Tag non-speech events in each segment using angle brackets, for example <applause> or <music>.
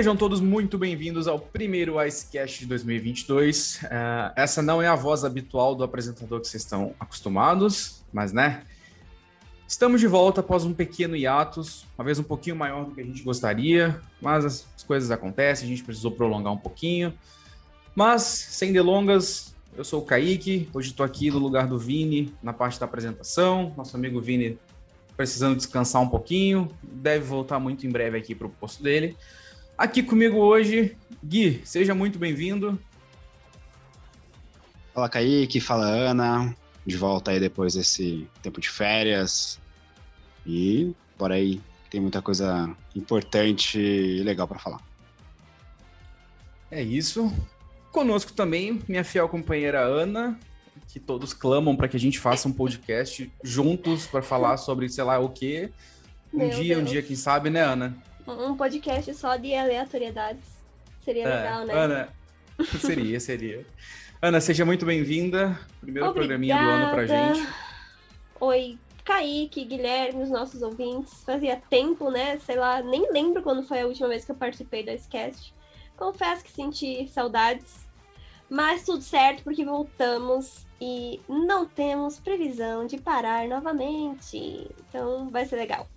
Sejam todos muito bem-vindos ao primeiro Icecast de 2022. Uh, essa não é a voz habitual do apresentador que vocês estão acostumados, mas né? Estamos de volta após um pequeno hiatus, uma vez um pouquinho maior do que a gente gostaria, mas as, as coisas acontecem, a gente precisou prolongar um pouquinho. Mas, sem delongas, eu sou o Kaique, hoje estou aqui no lugar do Vini na parte da apresentação. Nosso amigo Vini precisando descansar um pouquinho, deve voltar muito em breve aqui para o posto dele. Aqui comigo hoje, Gui, seja muito bem-vindo. Fala Kaique, fala Ana, de volta aí depois desse tempo de férias. E por aí, tem muita coisa importante e legal para falar. É isso. Conosco também, minha fiel companheira Ana, que todos clamam para que a gente faça um podcast juntos para falar sobre sei lá o quê. Um Meu dia, Deus. um dia, quem sabe, né, Ana? Um podcast só de aleatoriedades. Seria é, legal, né? Ana, seria, seria. Ana, seja muito bem-vinda. Primeiro Obrigada. programinha do ano pra gente. Oi, Kaique, Guilherme, os nossos ouvintes. Fazia tempo, né? Sei lá, nem lembro quando foi a última vez que eu participei da Scast. Confesso que senti saudades. Mas tudo certo, porque voltamos e não temos previsão de parar novamente. Então vai ser legal.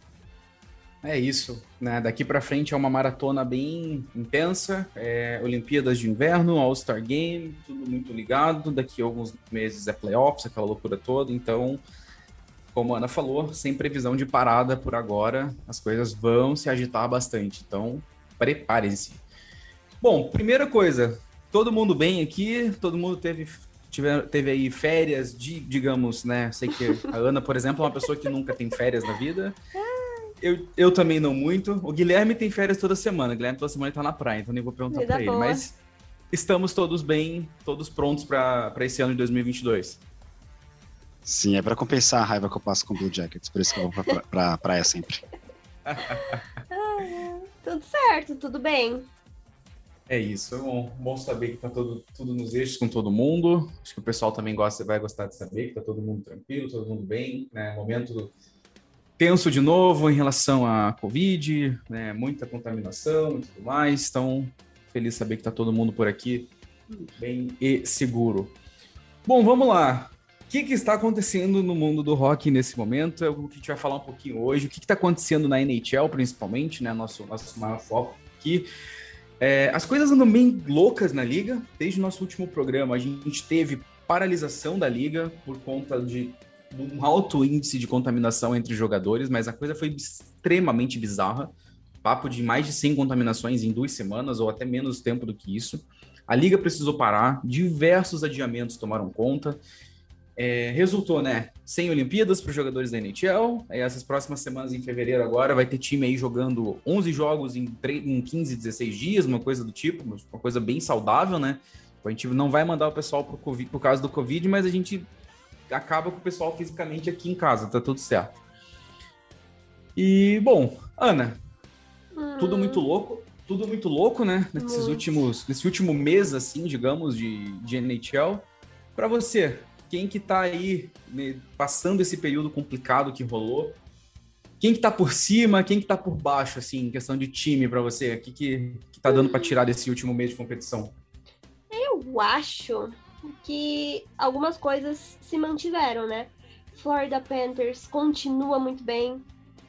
É isso, né? Daqui para frente é uma maratona bem intensa. É Olimpíadas de Inverno, All-Star Game, tudo muito ligado. Daqui a alguns meses é playoffs, aquela loucura toda. Então, como a Ana falou, sem previsão de parada por agora, as coisas vão se agitar bastante. Então, preparem-se. Bom, primeira coisa, todo mundo bem aqui, todo mundo teve tiver, teve aí férias de, digamos, né? Sei que a Ana, por exemplo, é uma pessoa que nunca tem férias na vida. Eu, eu também não muito. O Guilherme tem férias toda semana. O Guilherme toda semana tá na praia, então nem vou perguntar para ele. Mas estamos todos bem, todos prontos para esse ano de 2022. Sim, é para compensar a raiva que eu passo com o Blue Jackets, por isso que eu vou pra, pra praia sempre. <laughs> tudo certo, tudo bem. É isso, é bom, bom saber que tá todo, tudo nos eixos com todo mundo. Acho que o pessoal também gosta, vai gostar de saber que tá todo mundo tranquilo, todo mundo bem, né? Momento tenso de novo em relação à Covid, né? Muita contaminação e tudo mais. Então, feliz saber que tá todo mundo por aqui bem e seguro. Bom, vamos lá. O que, que, está acontecendo no mundo do rock nesse momento? É o que a gente vai falar um pouquinho hoje. O que está acontecendo na NHL, principalmente, né? Nosso, nosso maior foco aqui. É, as coisas andam bem loucas na liga. Desde o nosso último programa, a gente teve paralisação da liga por conta de um alto índice de contaminação entre jogadores, mas a coisa foi extremamente bizarra. Papo de mais de 100 contaminações em duas semanas, ou até menos tempo do que isso. A liga precisou parar, diversos adiamentos tomaram conta. É, resultou, né, sem Olimpíadas para os jogadores da NHL. Aí essas próximas semanas, em fevereiro, agora, vai ter time aí jogando 11 jogos em, 3, em 15, 16 dias, uma coisa do tipo, uma coisa bem saudável, né? A gente não vai mandar o pessoal pro COVID, por causa do Covid, mas a gente acaba com o pessoal fisicamente aqui em casa, tá tudo certo. E, bom, Ana, hum. tudo muito louco, tudo muito louco, né? Nesses últimos, nesse último mês, assim, digamos, de, de NHL. Para você, quem que tá aí né, passando esse período complicado que rolou. Quem que tá por cima, quem que tá por baixo, assim, em questão de time para você? O que, que, que tá dando para tirar desse último mês de competição? Eu acho que algumas coisas se mantiveram, né? Florida Panthers continua muito bem.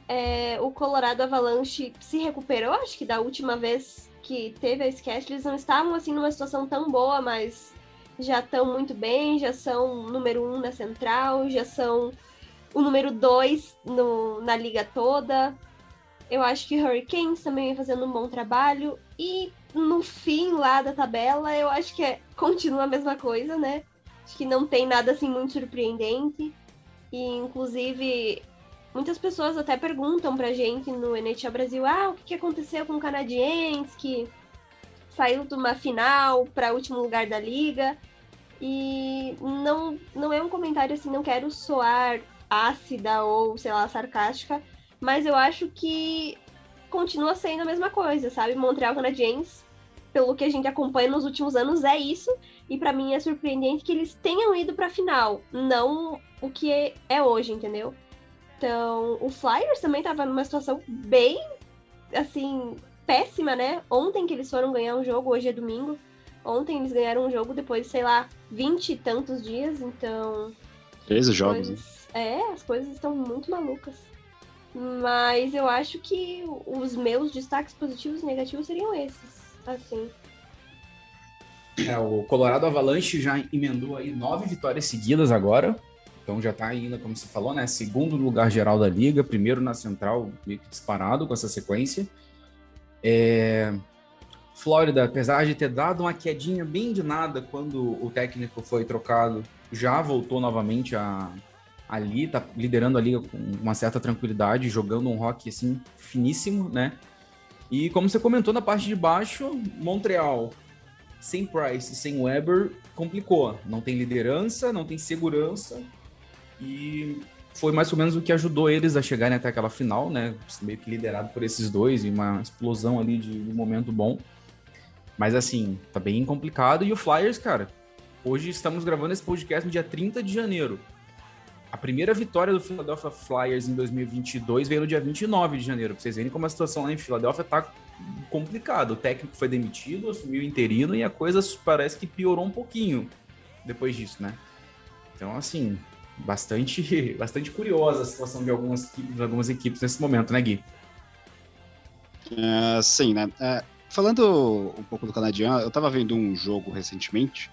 É, o Colorado Avalanche se recuperou, acho que da última vez que teve a sketch, eles não estavam assim numa situação tão boa, mas já estão muito bem, já são número um na central, já são o número dois no, na liga toda. Eu acho que Hurricanes também vem fazendo um bom trabalho. E no fim lá da tabela, eu acho que é, continua a mesma coisa, né? Acho que não tem nada assim muito surpreendente. E inclusive muitas pessoas até perguntam pra gente no NHL Brasil: ah, o que aconteceu com o canadiense que saiu de uma final para último lugar da liga. E não, não é um comentário assim, não quero soar ácida ou, sei lá, sarcástica, mas eu acho que continua sendo a mesma coisa, sabe? Montreal Canadiens, pelo que a gente acompanha nos últimos anos, é isso. E para mim é surpreendente que eles tenham ido para final, não o que é hoje, entendeu? Então, o Flyers também tava numa situação bem assim, péssima, né? Ontem que eles foram ganhar um jogo, hoje é domingo. Ontem eles ganharam um jogo depois, sei lá, vinte e tantos dias, então. 13 jogos, né? coisas... É, as coisas estão muito malucas. Mas eu acho que os meus destaques positivos e negativos seriam esses. Assim. É, o Colorado Avalanche já emendou aí nove vitórias seguidas agora. Então já tá ainda, como você falou, né? Segundo lugar geral da liga, primeiro na central, meio que disparado com essa sequência. É... Flórida, apesar de ter dado uma quedinha bem de nada quando o técnico foi trocado, já voltou novamente a ali, tá liderando a liga com uma certa tranquilidade, jogando um rock assim finíssimo, né? E como você comentou na parte de baixo, Montreal sem Price sem Weber complicou. Não tem liderança, não tem segurança e foi mais ou menos o que ajudou eles a chegarem até aquela final, né? Meio que liderado por esses dois e uma explosão ali de, de um momento bom. Mas assim, tá bem complicado. E o Flyers, cara, hoje estamos gravando esse podcast no dia 30 de janeiro. A primeira vitória do Philadelphia Flyers em 2022 veio no dia 29 de janeiro. Pra vocês verem como a situação lá em Filadélfia tá complicada. O técnico foi demitido, assumiu o interino e a coisa parece que piorou um pouquinho depois disso, né? Então, assim, bastante, <laughs> bastante curiosa a situação de algumas, de algumas equipes nesse momento, né, Gui? É, sim, né? É, falando um pouco do canadiano, eu tava vendo um jogo recentemente.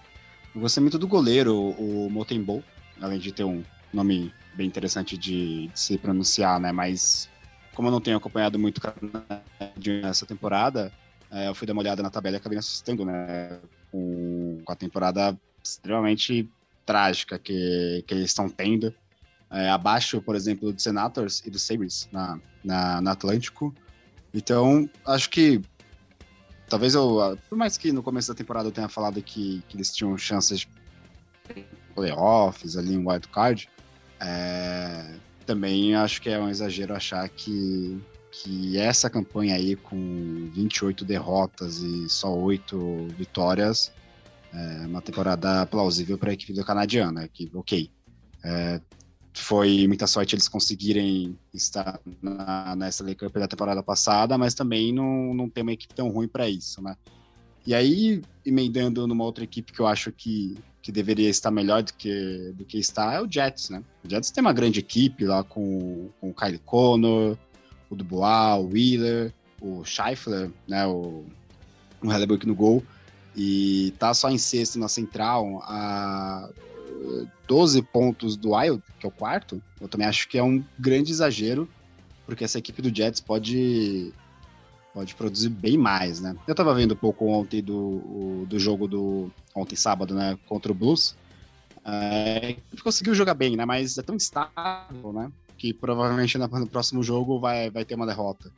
Eu gostei muito do goleiro, o Motenbo, além de ter um nome bem interessante de, de, se pronunciar, né? Mas como eu não tenho acompanhado muito essa temporada, é, eu fui dar uma olhada na tabela e acabei me assustando, né? Com, a temporada extremamente trágica que, que eles estão tendo. É, abaixo, por exemplo, do Senators e do Sabres na, na, na Atlântico. Então, acho que talvez eu, por mais que no começo da temporada eu tenha falado que, que eles tinham chances de playoffs, ali um wild card, é, também acho que é um exagero achar que, que essa campanha aí com 28 derrotas e só 8 vitórias é uma temporada plausível para a equipe do canadiano. Que, ok, é, foi muita sorte eles conseguirem estar na, na SLA Cup da temporada passada, mas também não, não tem uma equipe tão ruim para isso, né? E aí, emendando numa outra equipe que eu acho que, que deveria estar melhor do que, do que está, é o Jets, né? O Jets tem uma grande equipe lá com, com o Kyle Connor, o Dubois, o Wheeler, o Scheifler, né? O, o Hellebuck no gol. E tá só em sexto na central a 12 pontos do Wild, que é o quarto. Eu também acho que é um grande exagero, porque essa equipe do Jets pode pode produzir bem mais, né? Eu tava vendo um pouco ontem do, do jogo do ontem sábado, né, contra o Blues. É, conseguiu jogar bem, né? Mas é tão instável, né? Que provavelmente no próximo jogo vai, vai ter uma derrota.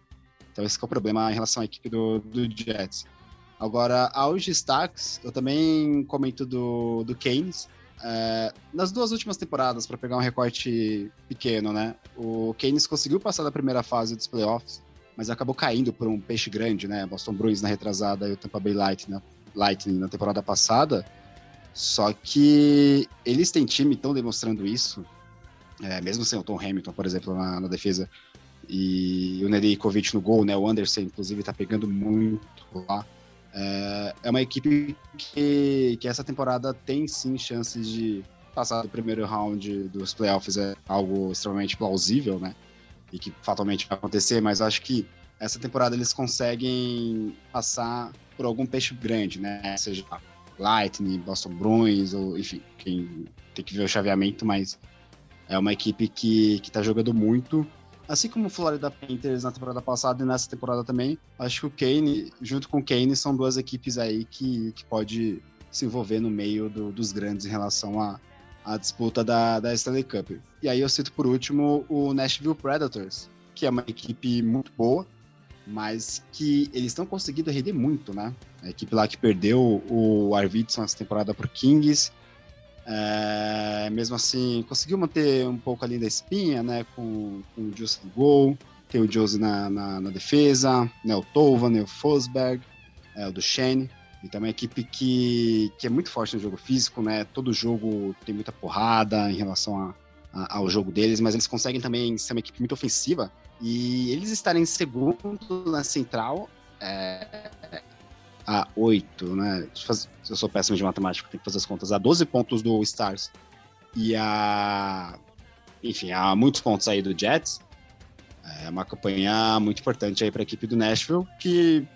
Então esse é o problema em relação à equipe do, do Jets. Agora, aos destaques, eu também comento do, do Keynes. É, nas duas últimas temporadas, para pegar um recorte pequeno, né? O Keynes conseguiu passar da primeira fase dos playoffs, mas acabou caindo por um peixe grande, né? Boston Bruins na retrasada e o Tampa Bay Lightning? Lightning na temporada passada. Só que eles têm time, estão demonstrando isso, é, mesmo sem o Tom Hamilton, por exemplo, na, na defesa, e o Nedeljkovic no gol, né? O Anderson, inclusive, tá pegando muito lá. É, é uma equipe que, que essa temporada tem sim chances de passar do primeiro round dos playoffs, é algo extremamente plausível, né? E que fatalmente vai acontecer, mas acho que essa temporada eles conseguem passar por algum peixe grande, né? Seja Lightning, Boston Bruins, ou enfim, quem tem que ver o chaveamento, mas é uma equipe que, que tá jogando muito Assim como o Florida Panthers na temporada passada e nessa temporada também, acho que o Kane, junto com o Kane, são duas equipes aí que, que pode se envolver no meio do, dos grandes em relação a, a, disputa da, da Stanley Cup. E aí eu cito por último o Nashville Predators, que é uma equipe muito boa, mas que eles estão conseguindo render muito, né? A equipe lá que perdeu o Arvidsson essa temporada para Kings, é, mesmo assim, conseguiu manter um pouco ali da espinha, né? Com, com o Juice no gol, tem o Josie na, na, na, defesa, né, o Tovan, né, o Fosberg, é, o Duchenne. Então é uma equipe que, que é muito forte no jogo físico, né? Todo jogo tem muita porrada em relação a, a, ao jogo deles, mas eles conseguem também ser uma equipe muito ofensiva. E eles estarem em segundo na central é, a 8, né? Eu sou péssimo de matemática, tenho que fazer as contas. A 12 pontos do Stars e a. Enfim, há muitos pontos aí do Jets. É uma campanha muito importante aí para a equipe do Nashville, que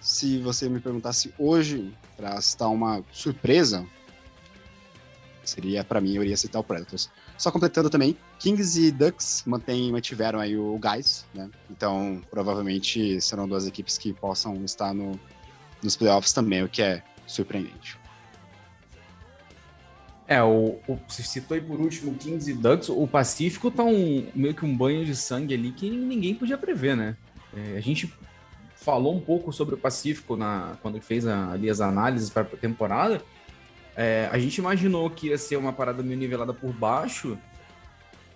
se você me perguntasse hoje para citar uma surpresa, seria para mim eu iria citar o Predators. Só completando também, Kings e Ducks mantém, mantiveram aí o Guys, né? Então provavelmente serão duas equipes que possam estar no, nos playoffs também, o que é surpreendente. É, o, o, você citou aí por último 15 Ducks, o Pacífico tá um, meio que um banho de sangue ali que ninguém podia prever, né? É, a gente falou um pouco sobre o Pacífico na, quando fez a, ali as análises para a temporada. É, a gente imaginou que ia ser uma parada meio nivelada por baixo,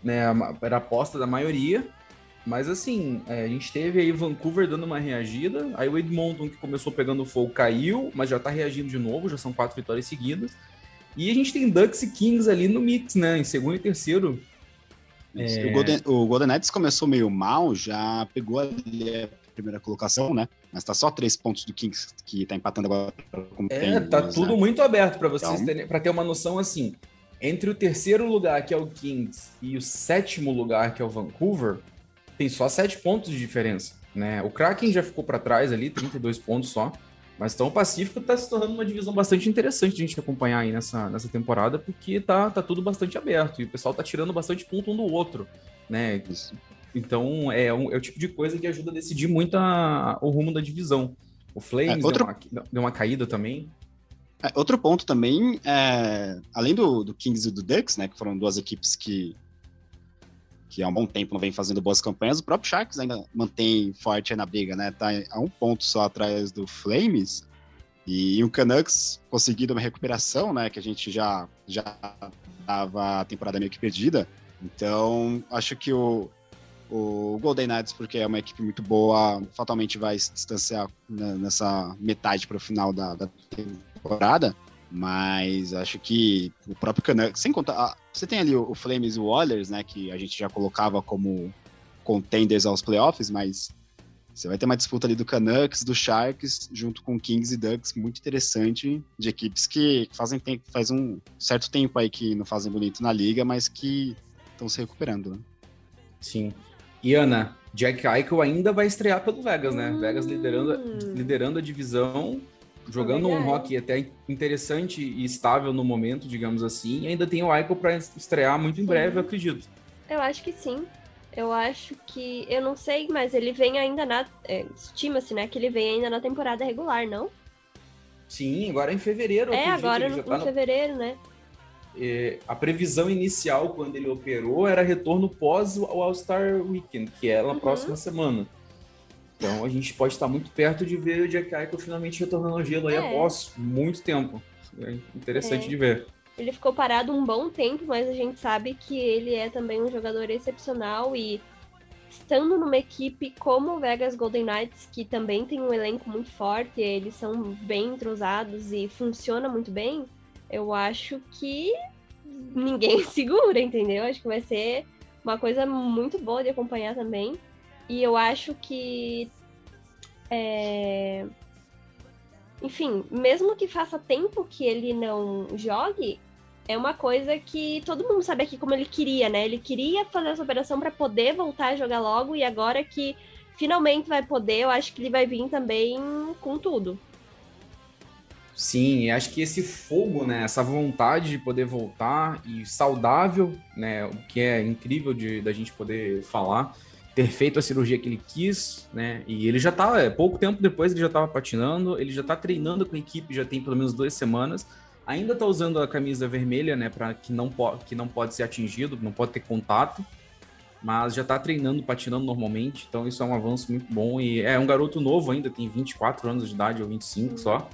né? Era a aposta da maioria, mas assim, é, a gente teve aí Vancouver dando uma reagida, aí o Edmonton que começou pegando fogo caiu, mas já tá reagindo de novo, já são quatro vitórias seguidas. E a gente tem Ducks e Kings ali no mix, né? Em segundo e terceiro. É... O, Golden, o Golden Knights começou meio mal, já pegou ali a primeira colocação, né? Mas tá só três pontos do Kings que tá empatando agora. é, tem, tá tudo né? muito aberto para vocês então... terem, pra ter uma noção assim. Entre o terceiro lugar, que é o Kings, e o sétimo lugar, que é o Vancouver, tem só sete pontos de diferença. Né? O Kraken já ficou para trás ali, 32 pontos só. Mas então o Pacífico está se tornando uma divisão bastante interessante de a gente acompanhar aí nessa, nessa temporada, porque tá, tá tudo bastante aberto e o pessoal tá tirando bastante ponto um do outro, né? Então é, um, é o tipo de coisa que ajuda a decidir muito a, o rumo da divisão. O Flames é, outro... deu, uma, deu, uma, caída também. É, outro ponto também, é, além do, do Kings e do Ducks, né, que foram duas equipes que que há um bom tempo não vem fazendo boas campanhas, o próprio Sharks ainda mantém forte na briga, né? Tá a um ponto só atrás do Flames. E o Canucks conseguindo uma recuperação, né? Que a gente já já tava a temporada meio que perdida. Então, acho que o, o Golden Knights, porque é uma equipe muito boa, fatalmente vai se distanciar nessa metade para o final da, da temporada. Mas acho que o próprio Canucks, sem contar, você tem ali o, Flames e o Oilers, né, que a gente já colocava como contenders aos playoffs, mas você vai ter uma disputa ali do Canucks, do Sharks, junto com Kings e Ducks, muito interessante, de equipes que fazem tempo, faz um certo tempo aí que não fazem bonito na liga, mas que estão se recuperando. Né? Sim. E Ana, Jack Eichel ainda vai estrear pelo Vegas, né? Hum. Vegas liderando, liderando a divisão jogando um rock até interessante e estável no momento, digamos assim. E ainda tem o Aiko para estrear muito em breve, eu acredito. Eu acho que sim. Eu acho que. Eu não sei, mas ele vem ainda na. É, Estima-se, né? Que ele vem ainda na temporada regular, não? Sim, agora é em fevereiro. É, agora no, tá em no... fevereiro, né? É, a previsão inicial, quando ele operou, era retorno pós o All-Star Weekend, que é na uhum. próxima semana. Então a gente pode estar muito perto de ver o Jack Eichel finalmente retornando ao gelo aí é. após muito tempo. É interessante é. de ver. Ele ficou parado um bom tempo, mas a gente sabe que ele é também um jogador excepcional e estando numa equipe como o Vegas Golden Knights, que também tem um elenco muito forte, eles são bem entrosados e funciona muito bem, eu acho que ninguém <laughs> segura, entendeu? Acho que vai ser uma coisa muito boa de acompanhar também. E eu acho que. É... Enfim, mesmo que faça tempo que ele não jogue, é uma coisa que todo mundo sabe aqui como ele queria, né? Ele queria fazer essa operação para poder voltar a jogar logo, e agora que finalmente vai poder, eu acho que ele vai vir também com tudo. Sim, acho que esse fogo, né, essa vontade de poder voltar e saudável, né, o que é incrível de da gente poder falar, ter feito a cirurgia que ele quis, né? E ele já tá, é, pouco tempo depois ele já estava patinando, ele já está treinando com a equipe, já tem pelo menos duas semanas. Ainda está usando a camisa vermelha, né? Para que não, que não pode ser atingido, não pode ter contato, mas já está treinando, patinando normalmente. Então isso é um avanço muito bom e é um garoto novo ainda, tem 24 anos de idade ou 25 só.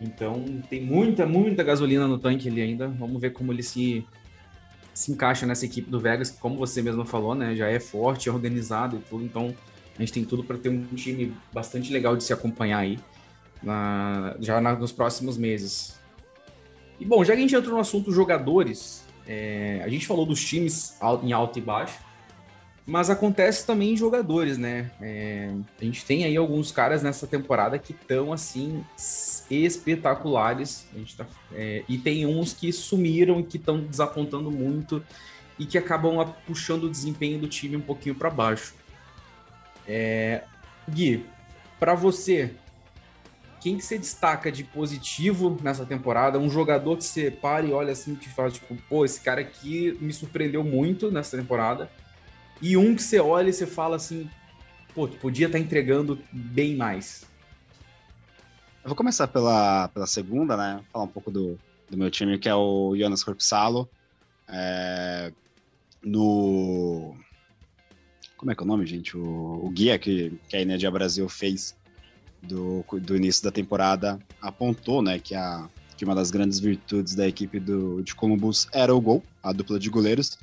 Então tem muita, muita gasolina no tanque ali ainda. Vamos ver como ele se se encaixa nessa equipe do Vegas, que, como você mesmo falou, né, já é forte, organizado e tudo, então a gente tem tudo para ter um time bastante legal de se acompanhar aí na, já na, nos próximos meses. E bom, já que a gente entrou no assunto jogadores, é, a gente falou dos times em alto e baixo, Mas acontece também em jogadores, né? É, a gente tem aí alguns caras nessa temporada que estão, assim, espetaculares. A gente tá, é, e tem uns que sumiram e que estão desapontando muito e que acabam puxando o desempenho do time um pouquinho para baixo. É, Gui, para você, quem que você destaca de positivo nessa temporada? Um jogador que você para e olha assim, que fala, tipo, pô, esse cara aqui me surpreendeu muito nessa temporada. E um que você olha e você fala assim, pô, tu podia estar tá entregando bem mais. Eu vou começar pela, pela segunda, né? Falar um pouco do, do meu time, que é o Jonas Corpsalo. É, no. Como é que é o nome, gente? O, o guia que, que a Energia Brasil fez do, do início da temporada apontou, né, que, a, que uma das grandes virtudes da equipe do, de Columbus era o gol, a dupla de goleiros.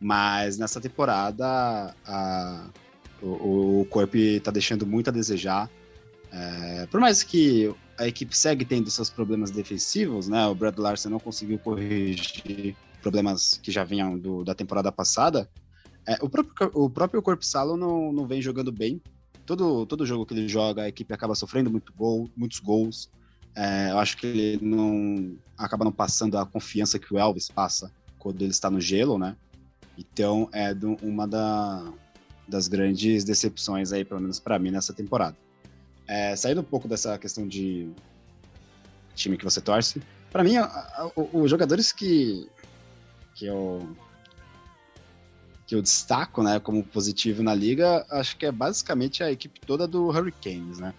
Mas nessa temporada a, o, o corpo está deixando muito a desejar. É, por mais que a equipe segue tendo seus problemas defensivos, né? O Brad Larson não conseguiu corrigir problemas que já vinham do, da temporada passada. É, o próprio, o próprio Corpo Salo não, não vem jogando bem. Todo, todo jogo que ele joga, a equipe acaba sofrendo muito gol, muitos gols. É, eu acho que ele não acaba não passando a confiança que o Elvis passa quando ele está no gelo, né? Então é do, uma da, das grandes decepções aí, pelo menos para mim, nessa temporada. É, saindo um pouco dessa questão de time que você torce, para mim, os jogadores que, que eu que eu destaco, né, como positivo na liga, acho que é basicamente a equipe toda do Hurricanes, né?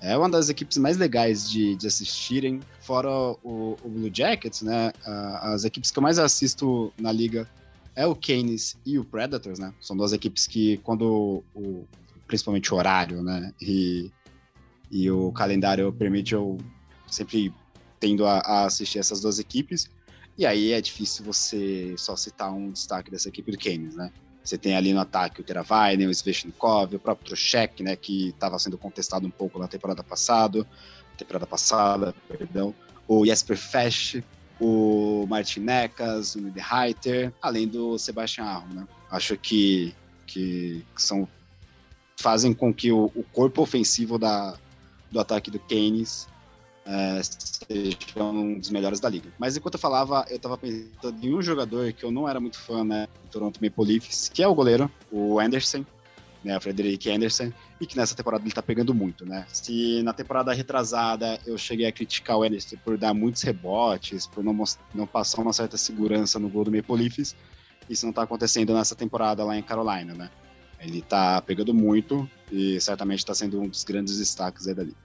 É uma das equipes mais legais de, de assistirem, fora o, o Blue Jackets, né? As equipes que eu mais assisto na liga é o Canes e o Predators, né? São duas equipes que, quando o, principalmente o horário, né? E, e o calendário permite, eu sempre tendo a, a, assistir essas duas equipes. E aí é difícil você só citar um destaque dessa equipe do Canes, né? Você tem ali no ataque o Teravainen, o Sveshnikov, o próprio Trocheck, né? Que estava sendo contestado um pouco na temporada passada, temporada passada, perdão. O Jesper Fesch, o Martinecas, o Niederreiter, além do Sebastian Aron, né? Acho que, que são fazem com que o, o corpo ofensivo da, do ataque do Keynes é, seja um dos melhores da liga. Mas enquanto eu falava, eu estava pensando em um jogador que eu não era muito fã, né, do Toronto Maple Leafs, que é o goleiro, o Anderson, né, Frederick Anderson, e que nessa temporada ele tá pegando muito, né? Se na temporada retrasada eu cheguei a criticar o Anderson por dar muitos rebotes, por não, não passar uma certa segurança no gol do Maple Leafs, isso não tá acontecendo nessa temporada lá em Carolina, né? Ele tá pegando muito e certamente tá sendo um dos grandes destaques aí da liga.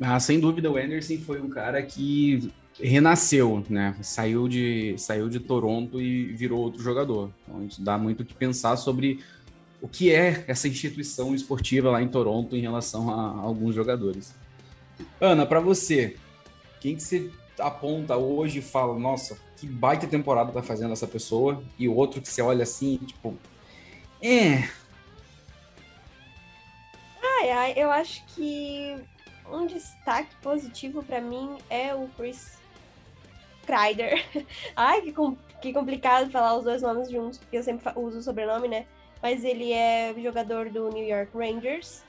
Ah, sem dúvida, o Anderson foi um cara que renasceu, né? Saiu de, saiu de Toronto e virou outro jogador. Então, isso dá muito o que pensar sobre o que é essa instituição esportiva lá em Toronto em relação a, alguns jogadores. Ana, para você, quem que você aponta hoje e fala, nossa, que baita temporada tá fazendo essa pessoa, e o outro que você olha assim, tipo, é. Ai, ai, eu acho que um destaque positivo para mim é o Chris Kreider. <laughs> Ai, que, com, que complicado falar os dois nomes juntos, porque eu sempre uso o sobrenome, né? Mas ele é jogador do New York Rangers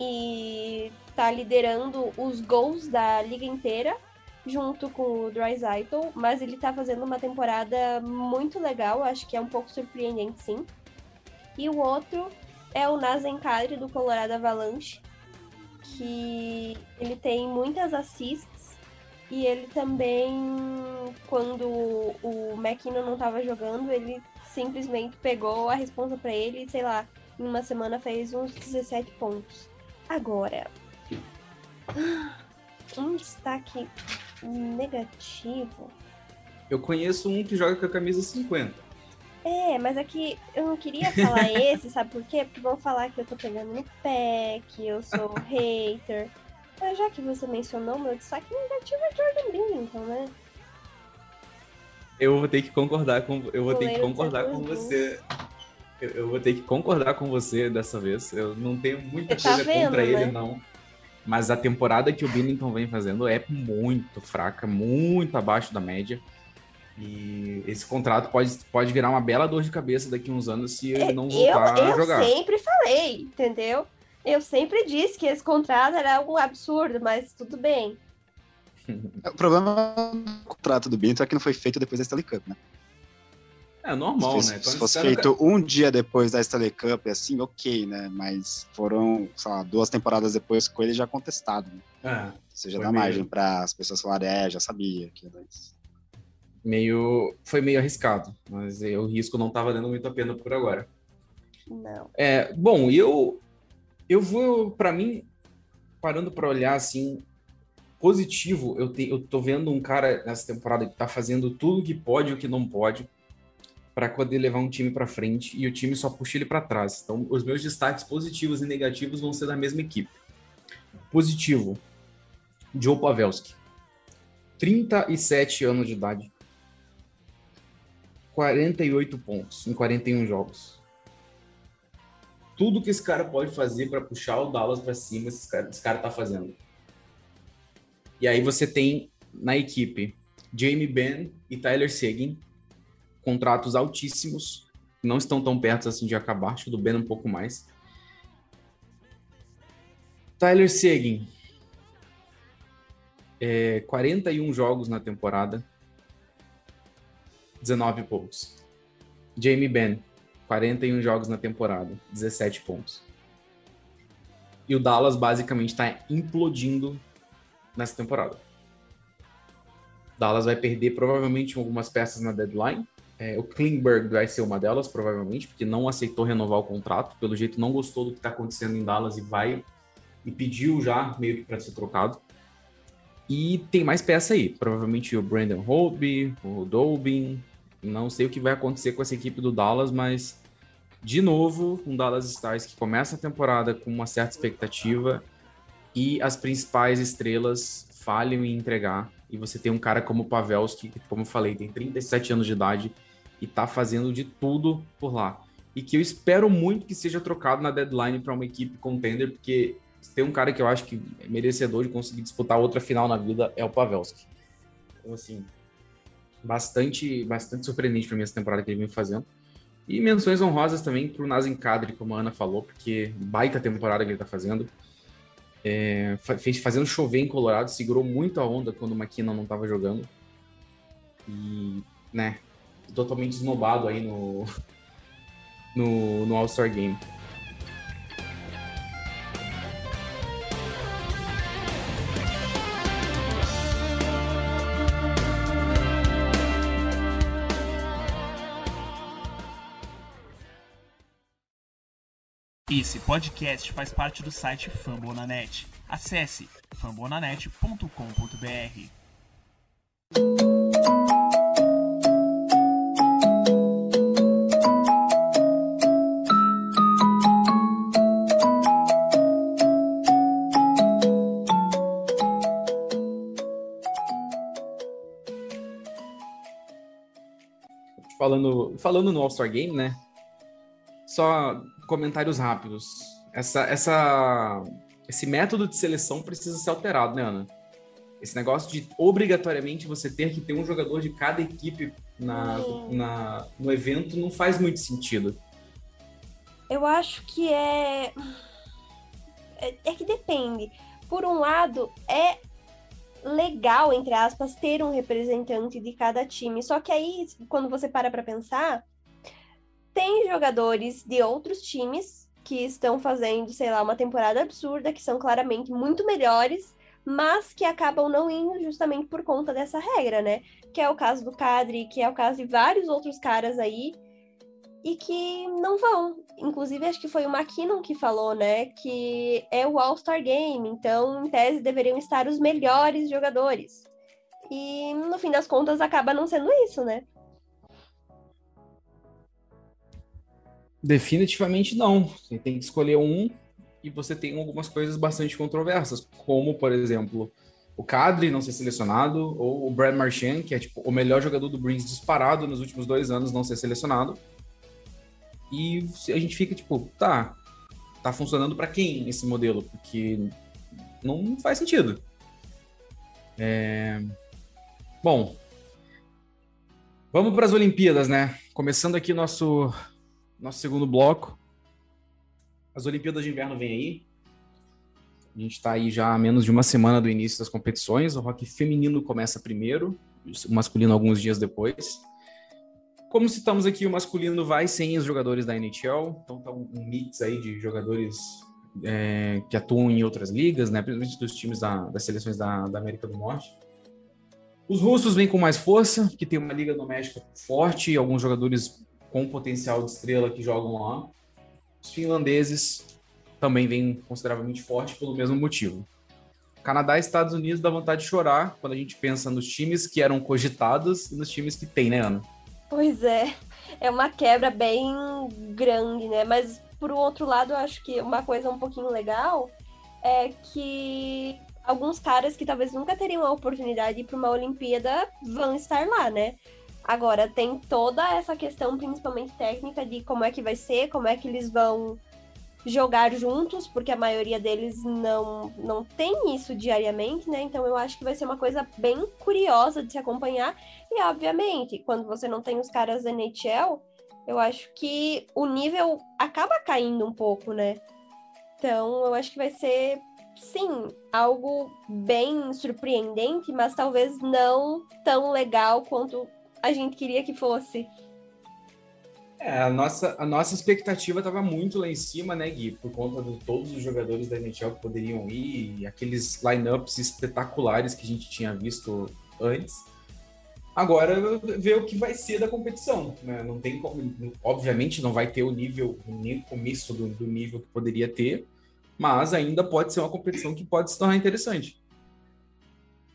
e tá liderando os gols da liga inteira junto com o Dreisaitl, mas ele tá fazendo uma temporada muito legal, acho que é um pouco surpreendente sim. E o outro é o Nazen Kadri do Colorado Avalanche, que ele tem muitas assists e ele também, quando o McKinnon não estava jogando, ele simplesmente pegou a responsa para ele e, sei lá, em uma semana fez uns 17 pontos. Agora, <gasps> um destaque negativo. Eu conheço um que joga com a camisa 50. É, mas aqui eu não queria falar <laughs> esse, sabe por quê? Porque vão falar que eu tô pegando no pé, que eu sou hater. Mas já que você mencionou, meu destaque negativo é Jordan Billington, né? Eu vou ter que concordar com eu vou ter que concordar com você. Eu, eu, vou ter que concordar com você dessa vez. Eu não tenho muita tá coisa vendo, contra né? ele, não. Mas a temporada que o Billington vem fazendo é muito fraca, muito abaixo da média. E esse contrato pode, pode virar uma bela dor de cabeça daqui a uns anos se ele não voltar eu, a jogar. Eu sempre falei, entendeu? Eu sempre disse que esse contrato era algo absurdo, mas tudo bem. O problema do contrato do Bento é que não foi feito depois da Stanley Cup, né? É normal, se, né? Se fosse feito um dia depois da Stanley Cup, assim, ok, né? Mas foram, sei lá, duas temporadas depois com ele já contestado. Né? É, Você já dá meio... margem para as pessoas falarem, é, já sabia que era isso. Meio, foi meio arriscado, mas o risco não estava dando muito a pena por agora. Não. É, bom, eu eu vou, para mim, parando para olhar assim, positivo, eu, te, eu tô vendo um cara nessa temporada que tá fazendo tudo que pode e o que não pode para poder levar um time para frente e o time só puxa ele para trás. Então, os meus destaques positivos e negativos vão ser da mesma equipe. Positivo, Joe Pavelski. 37 anos de idade. 48 pontos em 41 jogos. Tudo que esse cara pode fazer para puxar o Dallas para cima, esse cara, esse cara tá fazendo. E aí você tem na equipe Jamie Benn e Tyler Seguin, contratos altíssimos, não estão tão perto assim de acabar, acho que do Ben um pouco mais. Tyler Seguin, é, 41 jogos na temporada, 19 pontos. Jamie Benn, 41 jogos na temporada, 17 pontos. E o Dallas basicamente está implodindo nessa temporada. Dallas vai perder provavelmente algumas peças na deadline. É, o Klingberg vai ser uma delas, provavelmente, porque não aceitou renovar o contrato. Pelo jeito, não gostou do que está acontecendo em Dallas e vai e pediu já meio que para ser trocado. E tem mais peça aí. Provavelmente o Brandon Holtby, o Dolbin. Não sei o que vai acontecer com essa equipe do Dallas, mas de novo, um Dallas Stars que começa a temporada com uma certa expectativa e as principais estrelas falham em entregar. E você tem um cara como o Pavelski, que, como eu falei, tem 37 anos de idade e tá fazendo de tudo por lá. E que eu espero muito que seja trocado na deadline para uma equipe contender, porque tem um cara que eu acho que é merecedor de conseguir disputar outra final na vida é o Pavelski. Então, assim, bastante, bastante surpreendente para mim essa temporada que ele vem fazendo. E menções honrosas também para o Nazem Kadri, como a Ana falou, porque baita temporada que ele está fazendo. É, fez fazendo chover em Colorado, segurou muito a onda quando o McKinnon não estava jogando. E, né, totalmente esnobado aí no, <laughs> no, no All-Star Game. Esse podcast faz parte do site Fambonanet. Acesse fambonanet.com.br. Falando, falando no All-Star Game, né? Só comentários rápidos. Essa, essa, esse método de seleção precisa ser alterado, né, Ana? Esse negócio de obrigatoriamente você ter que ter um jogador de cada equipe na, na, no evento não faz muito sentido. Eu acho que é... é. É que depende. Por um lado, é legal, entre aspas, ter um representante de cada time. Só que aí, quando você para para pensar, tem jogadores de outros times que estão fazendo, sei lá, uma temporada absurda, que são claramente muito melhores, mas que acabam não indo justamente por conta dessa regra, né? Que é o caso do Cadre, que é o caso de vários outros caras aí, e que não vão. Inclusive, acho que foi o McKinnon que falou, né? Que é o All-Star Game, então, em tese, deveriam estar os melhores jogadores. E, no fim das contas, acaba não sendo isso, né? Definitivamente não. Você tem que escolher um e você tem algumas coisas bastante controversas, como, por exemplo, o Cadre não ser selecionado, ou o Brad Marchand, que é tipo o melhor jogador do Bruins disparado nos últimos dois anos, não ser selecionado. E a gente fica tipo, tá, tá funcionando para quem esse modelo? Porque não faz sentido. É... Bom, Vamos para as Olimpíadas, né? Começando aqui nosso, nosso segundo bloco. As Olimpíadas de Inverno vêm aí. A gente está aí já há menos de uma semana do início das competições. O rock feminino começa primeiro, o masculino alguns dias depois. Como citamos aqui, o masculino vai sem os jogadores da NHL, então tá um, mix aí de jogadores é, que atuam em outras ligas, né? Principalmente dos times da, das seleções da, da América do Norte. Os russos vêm com mais força, que tem uma liga doméstica forte e alguns jogadores com potencial de estrela que jogam lá. Os finlandeses também vêm consideravelmente forte pelo mesmo motivo. Canadá e Estados Unidos dá vontade de chorar quando a gente pensa nos times que eram cogitados e nos times que tem, né, Ana? Pois é, é uma quebra bem grande, né? Mas por outro lado, eu acho que uma coisa um pouquinho legal é que alguns caras que talvez nunca teriam a oportunidade para uma Olimpíada vão estar lá, né? Agora, tem toda essa questão, principalmente técnica, de como é que vai ser, como é que eles vão jogar juntos, porque a maioria deles não, não tem isso diariamente, né? Então eu acho que vai ser uma coisa bem curiosa de se acompanhar. E, obviamente, quando você não tem os caras da NHL, eu acho que o nível acaba caindo um pouco, né? Então eu acho que vai ser sim, algo bem surpreendente, mas talvez não tão legal quanto a gente queria que fosse. É, a nossa, a nossa expectativa estava muito lá em cima, né, Gui? Por conta de todos os jogadores da NHL que poderiam ir, e aqueles lineups espetaculares que a gente tinha visto antes. Agora, ver o que vai ser da competição. Né? Não tem como, obviamente, não vai ter o nível, nem o começo do, do nível que poderia ter, mas ainda pode ser uma competição que pode se tornar interessante.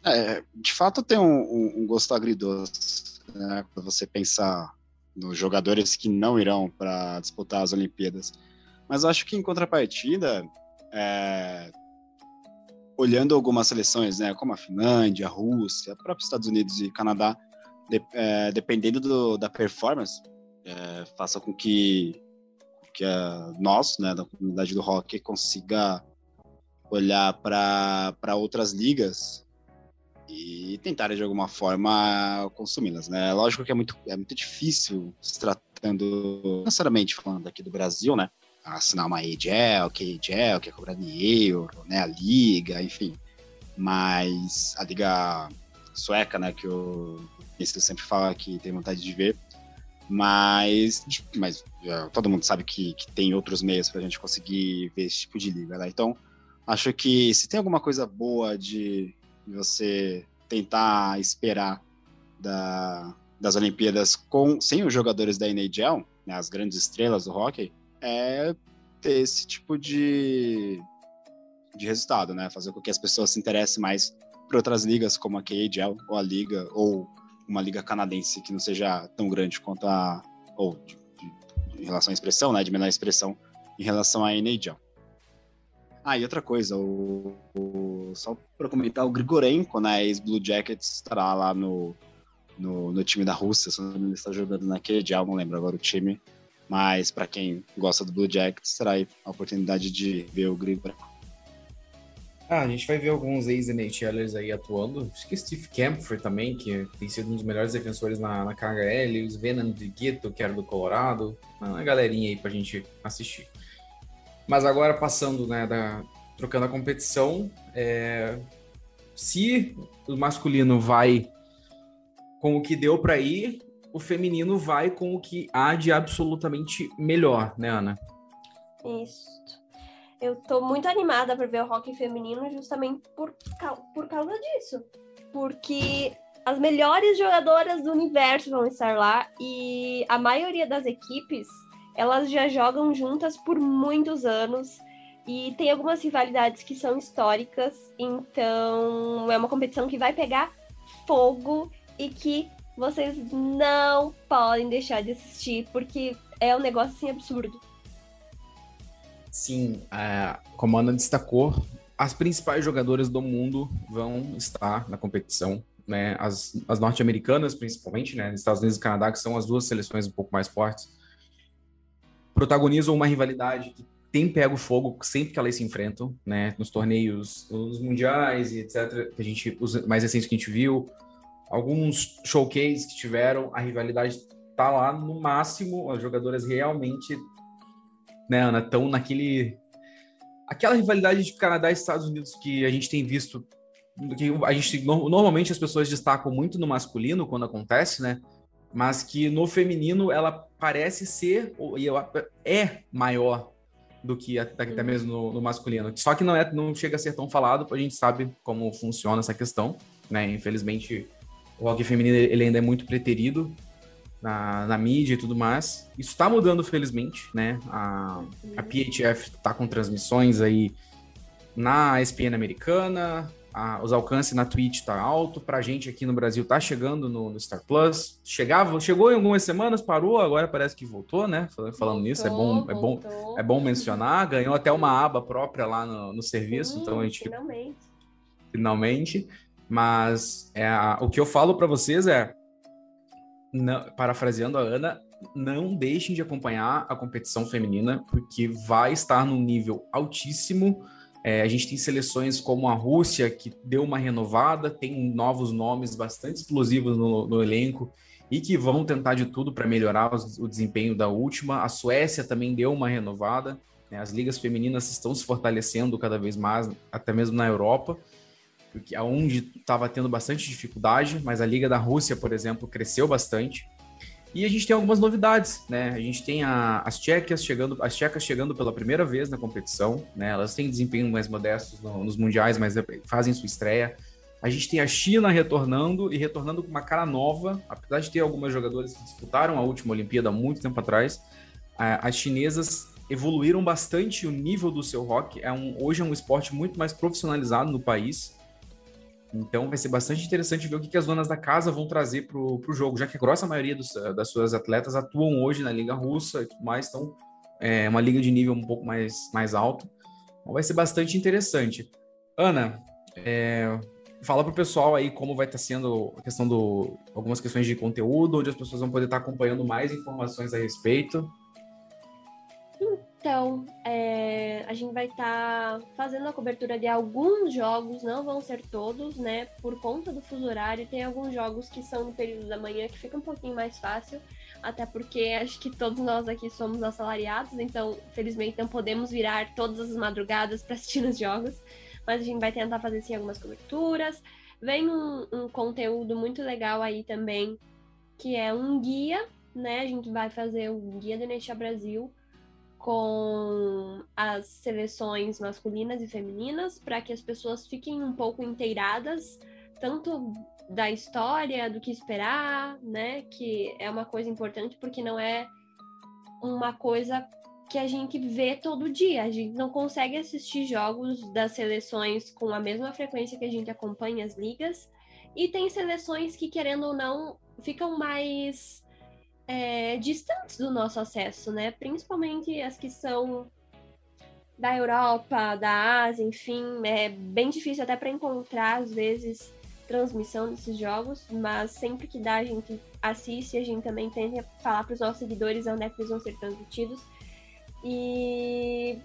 É, de fato tem um, um, um gosto agridoce, né, quando você pensar nos jogadores que não irão para disputar as Olimpíadas. Mas acho que em contrapartida, é, olhando algumas seleções, né, como a Finlândia, a Rússia, próprios Estados Unidos e Canadá, de, é, dependendo do, da performance, é, faça com que que a, nós, né, da comunidade do rock, consiga olhar para outras ligas e tentar de alguma forma consumi-las, né? Lógico que é muito, é muito difícil se tratando, necessariamente falando aqui do Brasil, né? Assinar uma EGL, que que é cobrada em euro, né? A liga, enfim. Mas a liga sueca, né? Que o Ministro sempre fala que tem vontade de ver, mas, mas já, todo mundo sabe que, que tem outros meios para a gente conseguir ver esse tipo de liga, né? Então, acho que se tem alguma coisa boa de você tentar esperar da, das Olimpíadas com sem os jogadores da NHL, né, as grandes estrelas do hockey, é ter esse tipo de, de resultado, né? Fazer com que as pessoas se interessem mais por outras ligas como a KHL ou a liga ou uma liga canadense que não seja tão grande quanto a. ou de, de, em relação à expressão, né? De menor expressão em relação à NHL. Ah, e outra coisa, o, o só para comentar, o Grigorenko, né, ex-Blue Jackets, estará lá no, no, no, time da Rússia, se não está jogando naquele dia, não lembro agora o time, mas para quem gosta do Blue Jackets, terá a oportunidade de ver o Grigorenko. Ah, a gente vai ver alguns ex-NHLers aí atuando. Acho que Steve Kampfer também, que tem sido um dos melhores defensores na, na KHL. O Sven Andrigueto, que era do Colorado. Uma galerinha aí pra gente assistir. Mas agora passando, né, da, trocando a competição, é, se o masculino vai com o que deu para ir, o feminino vai com o que há de absolutamente melhor, né, Ana? Isso eu tô muito animada para ver o rock feminino justamente por, por causa disso. Porque as melhores jogadoras do universo vão estar lá e a maioria das equipes, elas já jogam juntas por muitos anos e tem algumas rivalidades que são históricas, então é uma competição que vai pegar fogo e que vocês não podem deixar de assistir, porque é um negócio assim absurdo. Sim, a, como a Ana destacou, as principais jogadoras do mundo vão estar na competição, né? As, as norte-americanas, principalmente, né? Estados Unidos e Canadá, que são as duas seleções um pouco mais fortes, protagonizam uma rivalidade que tem pego fogo sempre que elas se enfrentam, né? Nos torneios, nos mundiais e etc. Que a gente, os mais recentes que a gente viu, alguns showcases que tiveram, a rivalidade tá lá no máximo, as jogadoras realmente, né, Ana, estão naquele aquela rivalidade de Canadá e Estados Unidos que a gente tem visto que a gente normalmente as pessoas destacam muito no masculino quando acontece, né? Mas que no feminino ela parece ser e é maior do que até uhum. mesmo no, no, masculino. Só que não é, não chega a ser tão falado, a gente sabe como funciona essa questão, né? Infelizmente o hockey feminino ele ainda é muito preterido na, na mídia e tudo mais. Isso está mudando, felizmente, né? A, a PHF está com transmissões aí na ESPN americana, a, os alcances na Twitch tá alto, pra gente aqui no Brasil tá chegando no, no, Star Plus. Chegava, chegou em algumas semanas, parou, agora parece que voltou, né? Falando, voltou, nisso, é bom, é bom, é bom mencionar. Ganhou até uma aba própria lá no, no serviço, Sim, então a gente finalmente. Finalmente. Mas é, o que eu falo para vocês é, não, parafraseando a Ana, não deixem de acompanhar a competição feminina, porque vai estar num nível altíssimo é, a gente tem seleções como a Rússia, que deu uma renovada, tem novos nomes bastante explosivos no, no elenco e que vão tentar de tudo para melhorar o, o, desempenho da última. A Suécia também deu uma renovada. Né? As ligas femininas estão se fortalecendo cada vez mais, até mesmo na Europa, porque aonde estava tendo bastante dificuldade, mas a Liga da Rússia, por exemplo, cresceu bastante. E a gente tem algumas novidades, né? A gente tem a, as tchecas chegando, as tchecas chegando pela primeira vez na competição, né? Elas têm desempenho mais modestos no, nos mundiais, mas fazem sua estreia. A gente tem a China retornando e retornando com uma cara nova, apesar de ter algumas jogadoras que disputaram a última Olimpíada há muito tempo atrás. as chinesas evoluíram bastante o nível do seu rock. É um, hoje é um esporte muito mais profissionalizado no país. Então vai ser bastante interessante ver o que, que as donas da casa vão trazer para o jogo, já que a grossa maioria dos, das suas atletas atuam hoje na Liga Russa e tudo mais, então é uma liga de nível um pouco mais, mais alto. Então vai ser bastante interessante. Ana, é, fala para o pessoal aí como vai estar tá sendo a questão do algumas questões de conteúdo, onde as pessoas vão poder estar tá acompanhando mais informações a respeito. Então, é, a gente vai estar tá fazendo a cobertura de alguns jogos, não vão ser todos, né? Por conta do fuso horário, tem alguns jogos que são no período da manhã que fica um pouquinho mais fácil, até porque acho que todos nós aqui somos assalariados, então, felizmente, não podemos virar todas as madrugadas para assistir os jogos, mas a gente vai tentar fazer sim algumas coberturas. Vem um, um conteúdo muito legal aí também, que é um guia, né? A gente vai fazer o guia do NHL Brasil com as seleções masculinas e femininas para que as pessoas fiquem um pouco inteiradas tanto da história, do que esperar, né? Que é uma coisa importante porque não é uma coisa que a gente vê todo dia. A gente não consegue assistir jogos das seleções com a mesma frequência que a gente acompanha as ligas. E tem seleções que, querendo ou não, ficam mais é, distantes do nosso acesso, né? Principalmente as que são da Europa, da Ásia, enfim, é bem difícil até para encontrar às vezes transmissão desses jogos, mas sempre que dá a gente assiste, a gente também tenta falar para os nossos seguidores onde é que eles vão ser transmitidos. E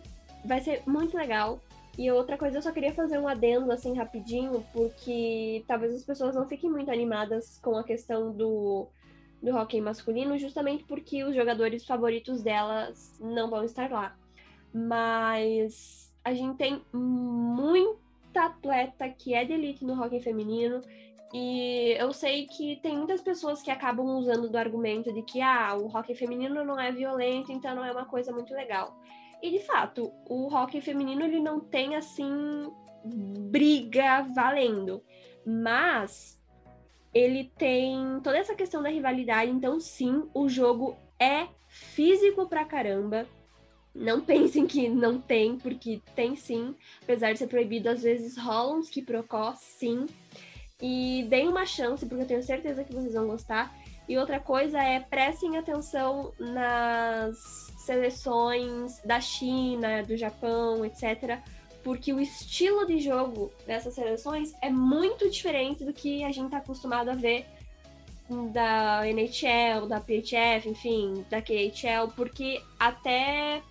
vai ser muito legal. E outra coisa, eu só queria fazer um adendo assim rapidinho, porque talvez as pessoas não fiquem muito animadas com a questão do do hockey masculino, justamente porque os jogadores favoritos delas não vão estar lá. Mas a gente tem muita atleta que é de elite no hockey feminino. E eu sei que tem muitas pessoas que acabam usando do argumento de que ah, o hockey feminino não é violento, então não é uma coisa muito legal. E de fato, o hockey feminino ele não tem assim briga valendo. Mas ele tem toda essa questão da rivalidade, então sim, o jogo é físico pra caramba. Não <laughs> pensem que não tem, porque tem sim. Apesar de ser proibido, às vezes rolam que procó, sim. E deem uma chance, porque eu tenho certeza que vocês vão gostar. E outra coisa é prestem atenção nas seleções da China, do Japão, etc porque o estilo de jogo dessas seleções é muito diferente do que a gente está acostumado a ver da NHL, da PHF, enfim, da KHL, porque até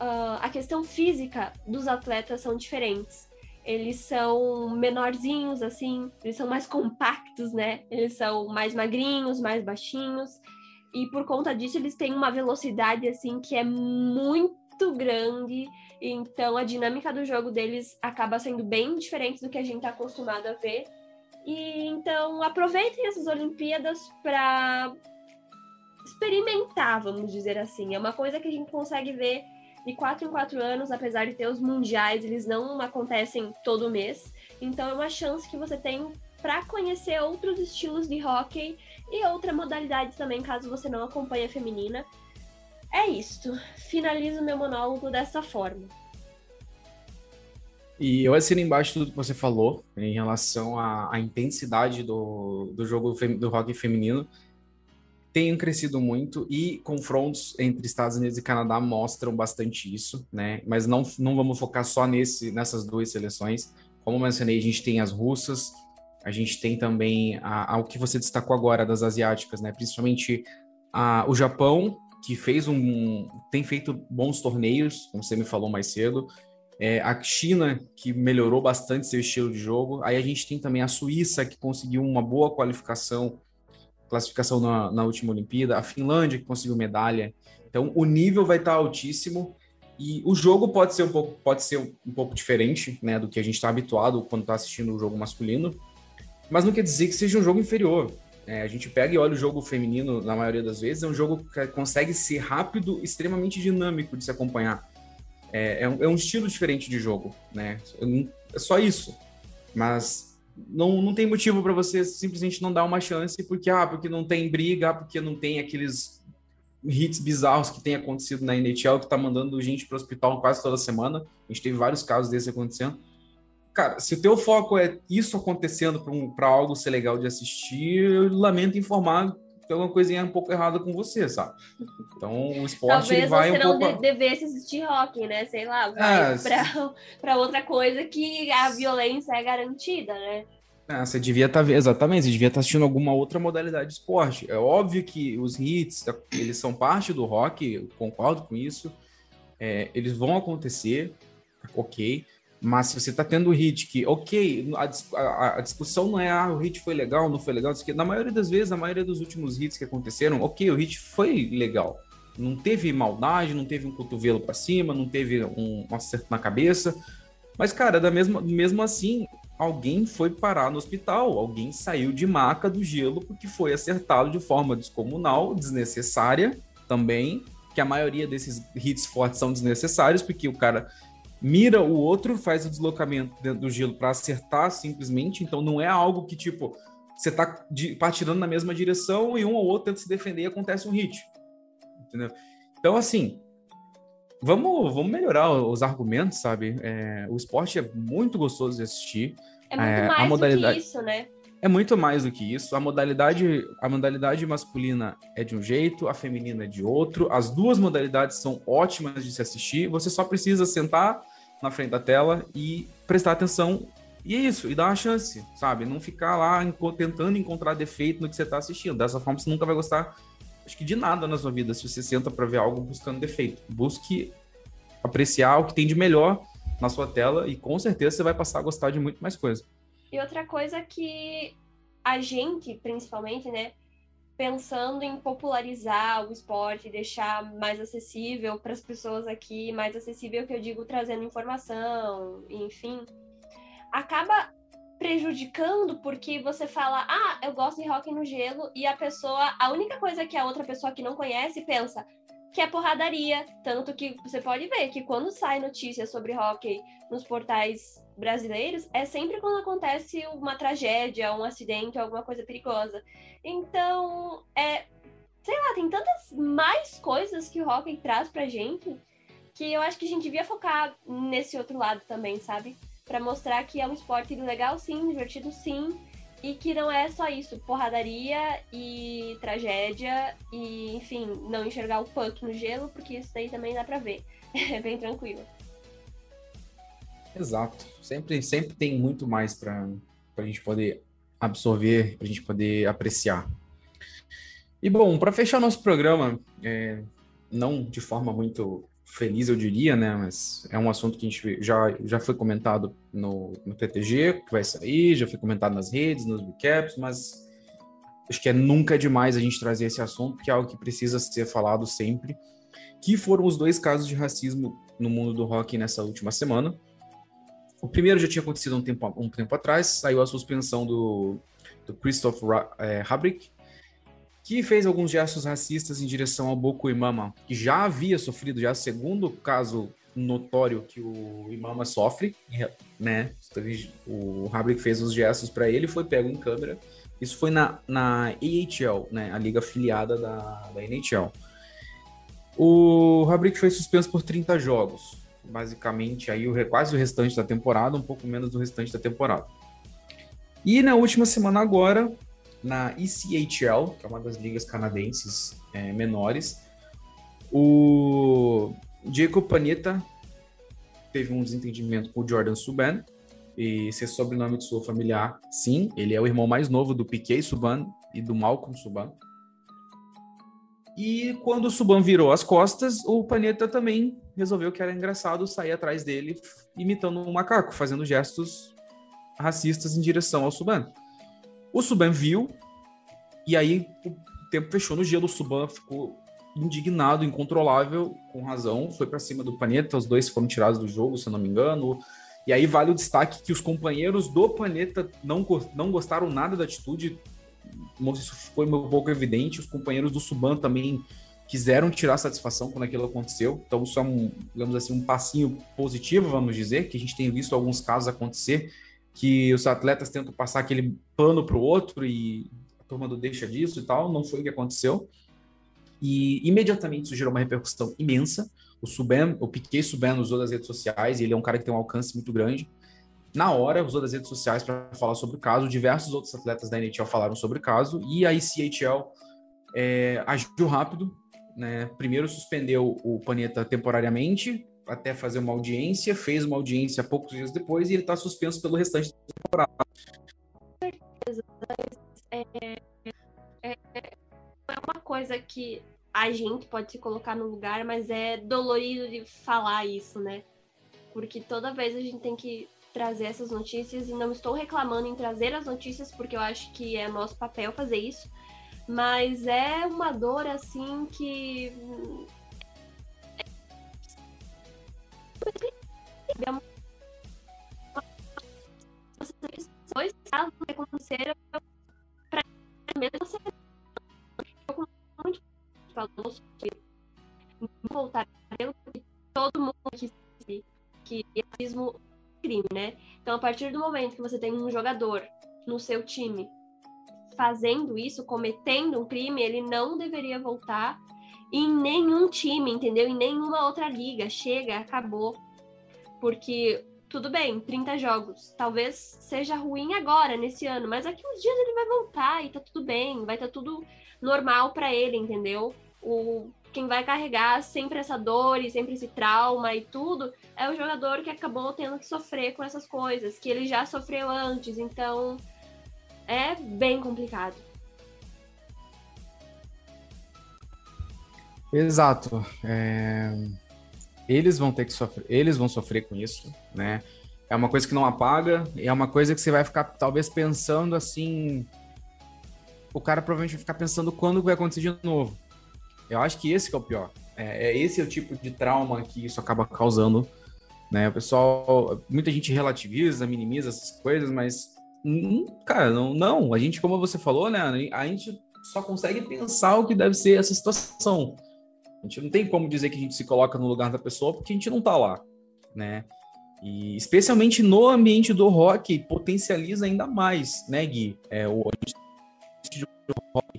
uh, a questão física dos atletas são diferentes. eles são menorzinhos, assim, eles são mais compactos, né? Eles são mais magrinhos, mais baixinhos. E por conta disso, eles têm uma velocidade, assim, que é muito grande. Então, a dinâmica do jogo deles acaba sendo bem diferente do que a gente está acostumado a ver. E então, aproveitem essas Olimpíadas para experimentar, vamos dizer assim. É uma coisa que a gente consegue ver de quatro em quatro anos, apesar de ter os mundiais, eles não acontecem todo mês. Então é uma chance que você tem para conhecer outros estilos de hockey e outra modalidade também, caso você não acompanhe a feminina. É isto. Finalizo meu monólogo dessa forma. E eu assino embaixo tudo que você falou em relação à, à intensidade do, do jogo do hockey feminino tenham crescido muito e confrontos entre Estados Unidos e Canadá mostram bastante isso, né? Mas não, não vamos focar só nesse, nessas duas seleções. Como mencionei, a gente tem as russas, a gente tem também o que você destacou agora das asiáticas, né? Principalmente a, o Japão, que fez um. tem feito bons torneios, como você me falou mais cedo. É, a China, que melhorou bastante seu estilo de jogo. Aí a gente tem também a Suíça, que conseguiu uma boa qualificação classificação na, na última Olimpíada, a Finlândia que conseguiu medalha. Então o nível vai estar altíssimo e o jogo pode ser um pouco, pode ser um pouco diferente, né, do que a gente está habituado quando está assistindo o jogo masculino, mas não quer dizer que seja um jogo inferior. É, a gente pega e olha o jogo feminino na maioria das vezes, é um jogo que consegue ser rápido, extremamente dinâmico de se acompanhar. É, é, um, é um estilo diferente de jogo, né? É só isso. Mas não, não tem motivo para você simplesmente não dar uma chance porque ah, porque não tem briga, porque não tem aqueles hits bizarros que tem acontecido na NHL que tá mandando gente para o hospital quase toda semana. A gente teve vários casos desses acontecendo. Cara, se o teu foco é isso acontecendo para um, algo ser legal de assistir, eu lamento informar tem alguma coisinha um pouco errada com você, sabe? Então o esporte Talvez vai você um não pouco... devesse assistir rock, né? Sei lá, vai é, pra, <laughs> pra outra coisa que a violência é garantida, né? É, você devia estar tá, exatamente, você devia estar tá assistindo alguma outra modalidade de esporte. É óbvio que os hits, eles são parte do rock, eu concordo com isso. É, eles vão acontecer, ok. Mas se você está tendo hit que, ok, a, a, a, discussão não é ah, o hit foi legal, não foi legal, que na maioria das vezes, na maioria dos últimos hits que aconteceram, ok, o hit foi legal. Não teve maldade, não teve um cotovelo para cima, não teve um, um acerto na cabeça. Mas, cara, da mesma, mesmo assim, alguém foi parar no hospital, alguém saiu de maca do gelo porque foi acertado de forma descomunal, desnecessária também, que a maioria desses hits fortes são desnecessários, porque o cara mira o outro, faz o deslocamento dentro do gelo para acertar simplesmente, então não é algo que, tipo, você tá patinando na mesma direção e um ou outro tenta se defender e acontece um hit. Entendeu? Então, assim, vamos, vamos melhorar os argumentos, sabe? É, o esporte é muito gostoso de assistir. É muito é, mais a modalidade... do que isso, né? É muito mais do que isso. A modalidade, a modalidade masculina é de um jeito, a feminina é de outro. As duas modalidades são ótimas de se assistir. Você só precisa sentar na frente da tela e prestar atenção. E é isso, e dar uma chance, sabe? Não ficar lá tentando encontrar defeito no que você está assistindo. Dessa forma, você nunca vai gostar, acho que de nada na sua vida, se você senta para ver algo buscando defeito. Busque apreciar o que tem de melhor na sua tela e com certeza você vai passar a gostar de muito mais coisa. E outra coisa que a gente, principalmente, né, pensando em popularizar o esporte, deixar mais acessível para as pessoas aqui, mais acessível que eu digo trazendo informação, enfim, acaba prejudicando porque você fala, ah, eu gosto de rock no gelo e a pessoa, a única coisa que a outra pessoa que não conhece pensa que é porradaria, tanto que você pode ver que quando sai notícias sobre hockey nos portais brasileiros, é sempre quando acontece uma tragédia, um acidente, alguma coisa perigosa. Então, é, sei lá, tem tantas mais coisas que o hockey traz pra gente que eu acho que a gente devia focar nesse outro lado também, sabe? Para mostrar que é um esporte legal sim, divertido sim, e que não é só isso, porradaria e tragédia e, enfim, não enxergar o puck no gelo, porque isso daí também dá pra ver. <laughs> É bem tranquilo. Exato. Sempre, sempre tem muito mais para a gente poder absorver, para a gente poder apreciar. E bom, para fechar nosso programa, é, não de forma muito feliz, eu diria, né? Mas é um assunto que a gente já, já foi comentado no, no TTG, que vai sair, já foi comentado nas redes, nos recaps, mas acho que é nunca demais a gente trazer esse assunto, que é algo que precisa ser falado sempre, que foram os dois casos de racismo no mundo do rock nessa última semana. O primeiro já tinha acontecido um tempo, um tempo atrás, saiu a suspensão do, do Christoph é, Habrick, que fez alguns gestos racistas em direção ao Boko Imama, que já havia sofrido, já segundo caso notório que o Imama sofre, né? O Habrick fez os gestos para ele, foi pego em câmera. Isso foi na, na AHL, né? A liga afiliada da, da NHL. O Habrick foi suspenso por 30 jogos, basicamente aí o, quase o restante da temporada, um pouco menos do restante da temporada. E na última semana agora, na ECHL, que é uma das ligas canadenses é, menores, o Jacob Panetta teve um desentendimento com o Jordan Subban, e ser sobrenome de sua familiar, sim, ele é o irmão mais novo do Piquet Subban e do Malcolm Subban. E quando o Subban virou as costas, o Panetta também resolveu que era engraçado sair atrás dele imitando um macaco, fazendo gestos racistas em direção ao Subban. O Suban viu, e aí o tempo fechou no gelo. O Suban ficou indignado, incontrolável, com razão. Foi para cima do Paneta, os dois foram tirados do jogo, se eu não me engano. E aí vale o destaque que os companheiros do Paneta não, não gostaram nada da atitude. Isso foi um pouco evidente. Os companheiros do Suban também quiseram tirar satisfação quando aquilo aconteceu. Então, isso é um, digamos assim, um passinho positivo, vamos dizer, que a gente tem visto alguns casos acontecer que os atletas tentam passar aquele pano para o outro e a turma não deixa disso e tal. Não foi o que aconteceu. E imediatamente isso gerou uma repercussão imensa. O Suben, o Piquet Suben usou das redes sociais ele é um cara que tem um alcance muito grande. Na hora, usou das redes sociais para falar sobre o caso. Diversos outros atletas da NHL falaram sobre o caso e a ICHL é, agiu rápido. Né? Primeiro suspendeu o Paneta temporariamente, até fazer uma audiência, fez uma audiência poucos dias depois e ele está suspenso pelo restante da temporada. É, é, é uma coisa que a gente pode se colocar no lugar, mas é dolorido de falar isso, né? Porque toda vez a gente tem que trazer essas notícias e não estou reclamando em trazer as notícias porque eu acho que é nosso papel fazer isso, mas é uma dor assim que dois casos que aconteceram para muito falou sobre voltar todo mundo que que racismo crime, né? Então a partir do momento que você tem um jogador no seu time fazendo isso, cometendo um crime, ele não deveria voltar em nenhum time, entendeu? Em nenhuma outra liga. Chega, acabou. Porque tudo bem, 30 jogos. Talvez seja ruim agora, nesse ano, mas daqui uns dias ele vai voltar e tá tudo bem, vai estar tá tudo normal para ele, entendeu? O, quem vai carregar sempre essa dor e sempre esse trauma e tudo é o jogador que acabou tendo que sofrer com essas coisas, que ele já sofreu antes, então é bem complicado. Exato. É... Eles vão ter que sofrer, eles vão sofrer com isso, né? É uma coisa que não apaga, é uma coisa que você vai ficar talvez pensando assim. O cara provavelmente vai ficar pensando quando vai acontecer de novo. Eu acho que esse que é o pior. É, é esse é o tipo de trauma que isso acaba causando, né? O pessoal, muita gente relativiza, minimiza essas coisas, mas hum, cara, não, não. A gente, como você falou, né? A gente só consegue pensar o que deve ser essa situação. A gente não tem como dizer que a gente se coloca no lugar da pessoa porque a gente não tá lá, né? E especialmente no ambiente do rock, potencializa ainda mais, né, Gui? É, o ambiente do rock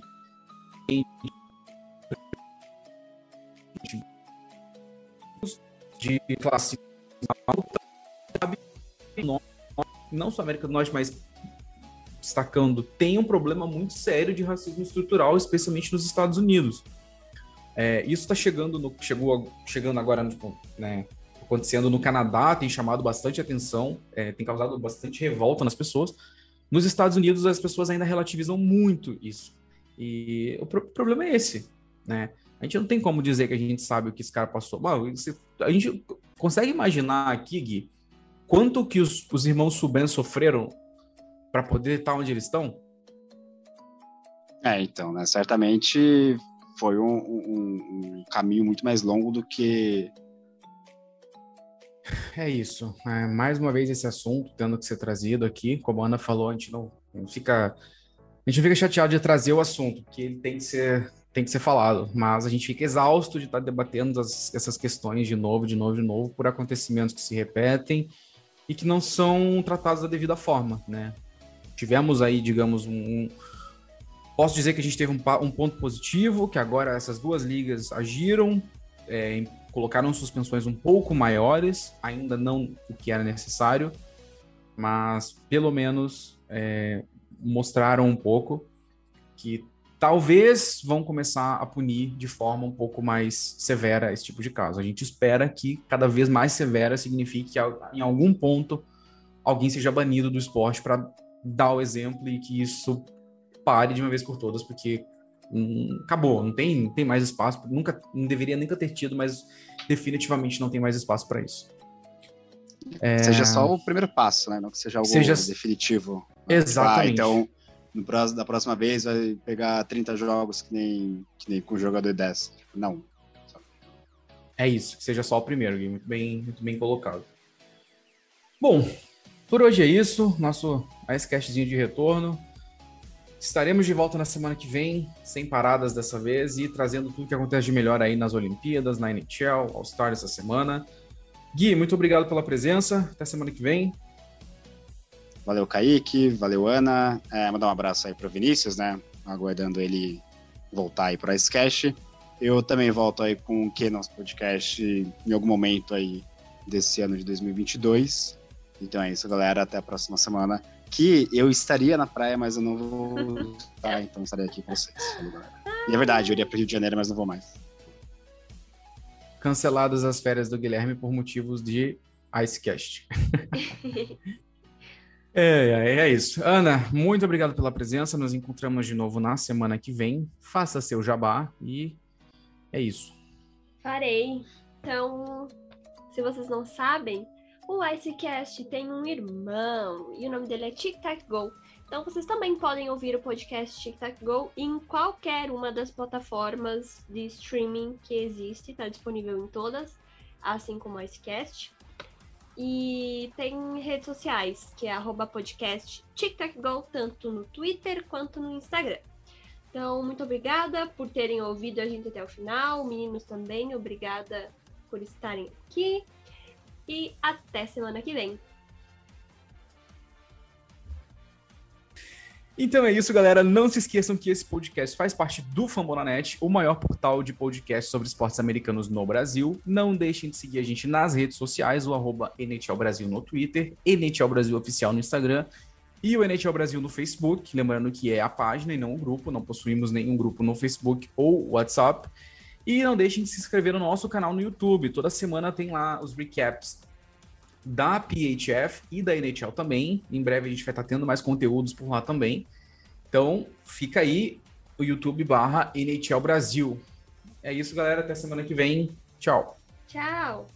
de classe alta, não só América do Norte, mas destacando, tem um problema muito sério de racismo estrutural, especialmente nos Estados Unidos. É, isso está chegando no, chegou chegando agora no, né, acontecendo no Canadá, tem chamado bastante atenção, é, tem causado bastante revolta nas pessoas. Nos Estados Unidos as pessoas ainda relativizam muito isso. E o pro problema é esse. né? A gente não tem como dizer que a gente sabe o que esse cara passou. a gente consegue imaginar aqui, Gui, quanto que os, os irmãos Suben sofreram para poder estar onde eles estão? É, então, né? Certamente foi um, um, um caminho muito mais longo do que. É isso. É, mais uma vez esse assunto tendo que ser trazido aqui. Como a Ana falou, a gente não, não fica. A gente não fica chateado de trazer o assunto, porque ele tem que ser tem que ser falado, mas a gente fica exausto de estar debatendo as, essas questões de novo, de novo, de novo, por acontecimentos que se repetem e que não são tratados da devida forma, né? Tivemos aí, digamos, um, posso dizer que a gente teve um, um ponto positivo, que agora essas duas ligas agiram, é, colocaram suspensões um pouco maiores, ainda não o que era necessário, mas pelo menos é, mostraram um pouco que talvez vão começar a punir de forma um pouco mais severa esse tipo de caso. A gente espera que cada vez mais severa signifique que em algum ponto alguém seja banido do esporte para dar o exemplo e que isso pare de uma vez por todas, porque hum, acabou, não tem, não tem mais espaço, nunca não deveria nunca ter tido, mas definitivamente não tem mais espaço para isso. É... Seja só o primeiro passo, né? Não que seja algo seja... definitivo. Exatamente. Ah, então, no da próxima vez vai pegar 30 jogos que nem, que nem com o jogador 10. Não. É isso, que seja só o primeiro, muito bem, muito bem colocado. Bom, por hoje é isso, nosso Icecastzinho de retorno. Estaremos de volta na semana que vem, sem paradas dessa vez, e trazendo tudo que acontece de melhor aí nas Olimpíadas, na NHL, All-Star essa semana. Gui, muito obrigado pela presença. Até semana que vem. Valeu, Kaique. Valeu, Ana. É, mandar um abraço aí para o Vinícius, né? Aguardando ele voltar aí para esse cast. Eu também volto aí com o que nosso podcast em algum momento aí desse ano de 2022. Então é isso, galera. Até a próxima semana. Que eu estaria na praia, mas eu não vou <laughs> estar, então estarei aqui com vocês. E é verdade, eu iria para o Rio de Janeiro, mas não vou mais. Canceladas as férias do Guilherme por motivos de Icecast. <laughs> É, é isso. Ana, muito obrigado pela presença. Nos encontramos de novo na semana que vem. Faça seu jabá e é isso. Farei. Então, se vocês não sabem, o Icecast tem um irmão e o nome dele é Tic Tac Go. Então, vocês também podem ouvir o podcast Tic Tac Go em qualquer uma das plataformas de streaming que existe. Está disponível em todas, assim como o Icecast. E tem redes sociais, que é arroba podcast TicTacGo, tanto no Twitter quanto no Instagram. Então, muito obrigada por terem ouvido a gente até o final. Meninos também, obrigada por estarem aqui. E até semana que vem. Então é isso, galera. Não se esqueçam que esse podcast faz parte do Fambonanet, o maior portal de podcast sobre esportes americanos no Brasil. Não deixem de seguir a gente nas redes sociais, o arroba NHL Brasil no Twitter, NHL Brasil Oficial no Instagram e o NHL Brasil no Facebook. Lembrando que é a página e não o grupo, não possuímos nenhum grupo no Facebook ou WhatsApp. E não deixem de se inscrever no nosso canal no YouTube. Toda semana tem lá os recaps da PHF e da NHL também. Em breve a gente vai estar tendo mais conteúdos por lá também. Então, fica aí o YouTube barra NHL Brasil. É isso, galera. Até semana que vem. Tchau. Tchau.